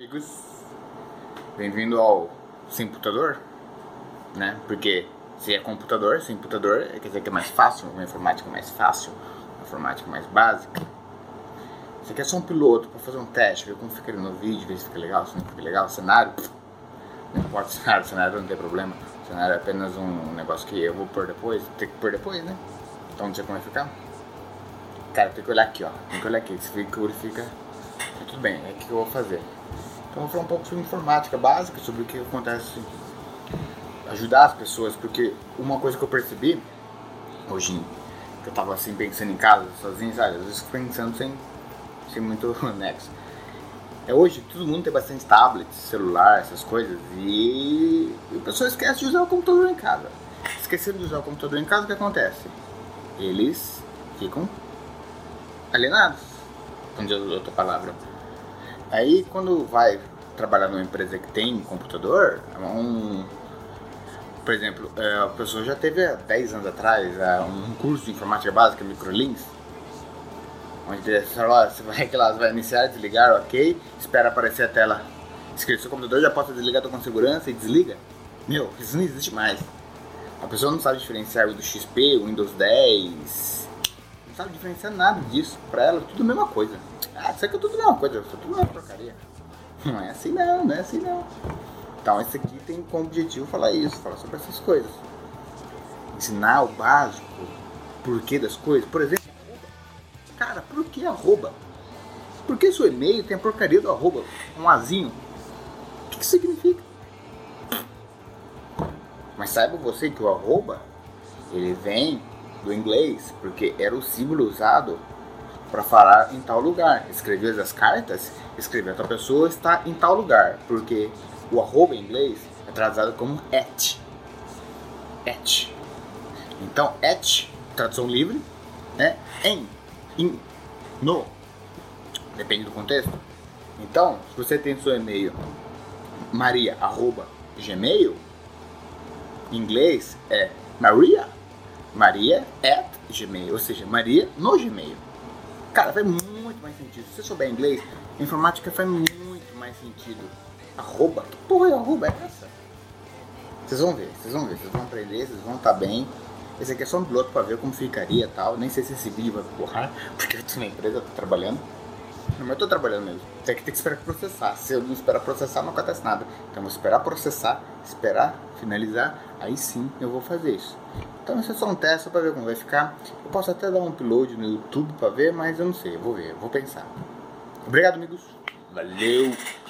Amigos, bem-vindo ao Sem Computador, né? Porque se é computador, sem computador, quer dizer que é mais fácil, uma informática mais fácil, uma informática mais básica. Você quer só um piloto para fazer um teste, ver como fica no vídeo, ver se fica legal, se não fica legal, o cenário, não importa o cenário, o cenário não tem problema, o cenário é apenas um negócio que eu vou pôr depois, tem que pôr depois, né? Então não sei como vai ficar. Cara, tem que olhar aqui, ó, tem que olhar aqui, se fica, fica, tudo bem, é o que eu vou fazer. Então vou falar um pouco sobre informática básica, sobre o que acontece, ajudar as pessoas, porque uma coisa que eu percebi hoje, que eu tava assim pensando em casa, sozinho, sabe? Às vezes pensando sem, sem muito nexo. É hoje todo mundo tem bastante tablet, celular, essas coisas, e a pessoa esquece de usar o computador em casa. Esquecendo de usar o computador em casa, o que acontece? Eles ficam alienados, onde eu outra palavra Aí quando vai trabalhar numa empresa que tem computador, é um, por exemplo, é, a pessoa já teve há 10 anos atrás é, um curso de informática básica, Microlinks, onde você vai, lá, vai iniciar, desligar, ok, espera aparecer a tela escrito seu computador já pode desligar com segurança e desliga. Meu, isso não existe mais. A pessoa não sabe diferenciar o do XP, o Windows 10, não sabe diferenciar nada disso. Pra ela, tudo a mesma coisa. Ah, isso aqui é tudo a mesma coisa, isso é tudo uma porcaria. Não é assim não, não é assim não. Então esse aqui tem como objetivo falar isso, falar sobre essas coisas. Ensinar o básico, porquê das coisas. Por exemplo, cara, por que arroba? Por que seu e-mail tem a porcaria do arroba? Um azinho. O que, que significa? Mas saiba você que o arroba, ele vem do inglês, porque era o símbolo usado para falar em tal lugar. Escrever as cartas, escrever a pessoa está em tal lugar, porque o arroba em inglês é traduzido como at. At. Então, at, tradução livre, né? Em, em, no. Depende do contexto. Então, se você tem seu e-mail maria, arroba, gmail, em inglês é maria, maria at gmail, ou seja, maria no gmail. Cara, faz muito mais sentido. Se você souber inglês, informática faz muito mais sentido. Arroba? Que porra é arroba é essa? Vocês vão ver, vocês vão ver, vocês vão aprender, vocês vão estar tá bem. Esse aqui é só um piloto pra ver como ficaria e tal. Nem sei se esse vídeo vai porrar, porque eu tô na empresa, tô trabalhando. Não, mas eu tô trabalhando mesmo. Tem que, ter que esperar processar. Se eu não esperar processar, não acontece nada. Então eu vou esperar processar, esperar finalizar, aí sim eu vou fazer isso. Então isso é só um teste para ver como vai ficar. Eu posso até dar um upload no YouTube para ver, mas eu não sei, eu vou ver, eu vou pensar. Obrigado, amigos. Valeu!